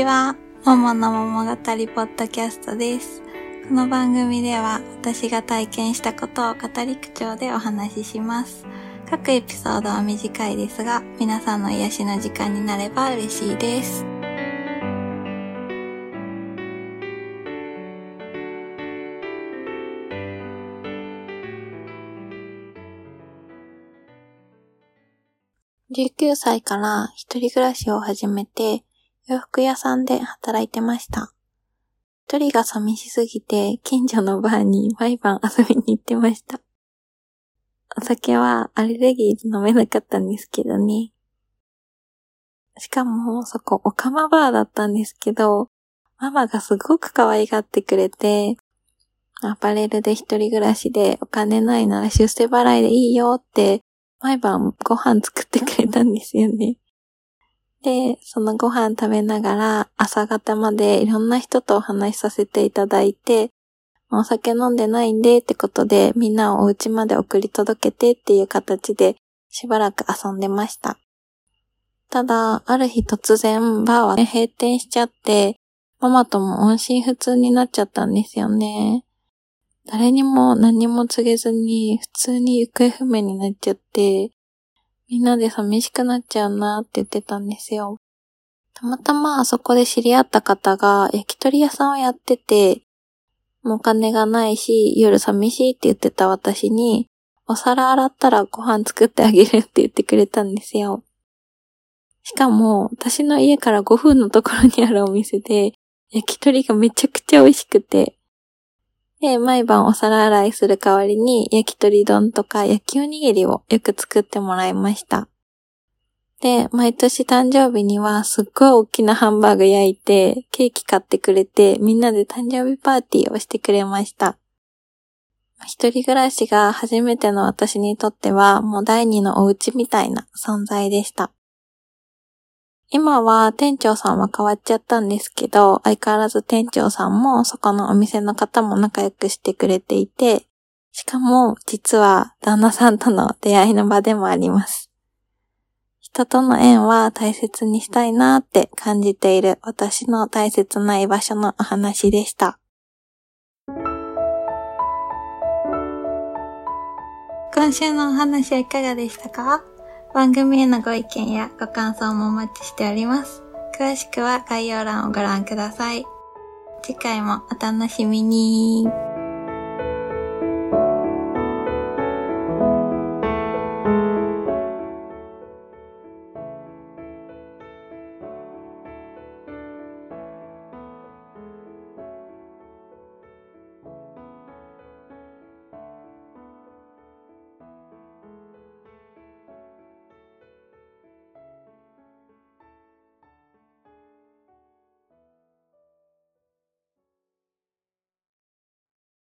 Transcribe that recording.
ちは。ももの桃語りポッドキャストです。この番組では私が体験したことを語り口調でお話しします。各エピソードは短いですが、皆さんの癒しの時間になれば嬉しいです。19歳から一人暮らしを始めて、洋服屋さんで働いてました。一人が寂しすぎて、近所のバーに毎晩遊びに行ってました。お酒はアレルギーで飲めなかったんですけどね。しかも、そこ、オカマバーだったんですけど、ママがすごく可愛がってくれて、アパレルで一人暮らしでお金ないなら出世払いでいいよって、毎晩ご飯作ってくれたんですよね。で、そのご飯食べながら朝方までいろんな人とお話しさせていただいて、お酒飲んでないんでってことでみんなをお家まで送り届けてっていう形でしばらく遊んでました。ただ、ある日突然バーは閉店しちゃって、ママとも音信不通になっちゃったんですよね。誰にも何も告げずに普通に行方不明になっちゃって、みんなで寂しくなっちゃうなって言ってたんですよ。たまたまあそこで知り合った方が焼き鳥屋さんをやってて、もうお金がないし、夜寂しいって言ってた私に、お皿洗ったらご飯作ってあげるって言ってくれたんですよ。しかも、私の家から5分のところにあるお店で、焼き鳥がめちゃくちゃ美味しくて、で、毎晩お皿洗いする代わりに焼き鳥丼とか焼きおにぎりをよく作ってもらいました。で、毎年誕生日にはすっごい大きなハンバーグ焼いて、ケーキ買ってくれて、みんなで誕生日パーティーをしてくれました。一人暮らしが初めての私にとっては、もう第二のお家みたいな存在でした。今は店長さんは変わっちゃったんですけど、相変わらず店長さんもそこのお店の方も仲良くしてくれていて、しかも実は旦那さんとの出会いの場でもあります。人との縁は大切にしたいなって感じている私の大切な居場所のお話でした。今週のお話はいかがでしたか？番組へのご意見やご感想もお待ちしております。詳しくは概要欄をご覧ください。次回もお楽しみに。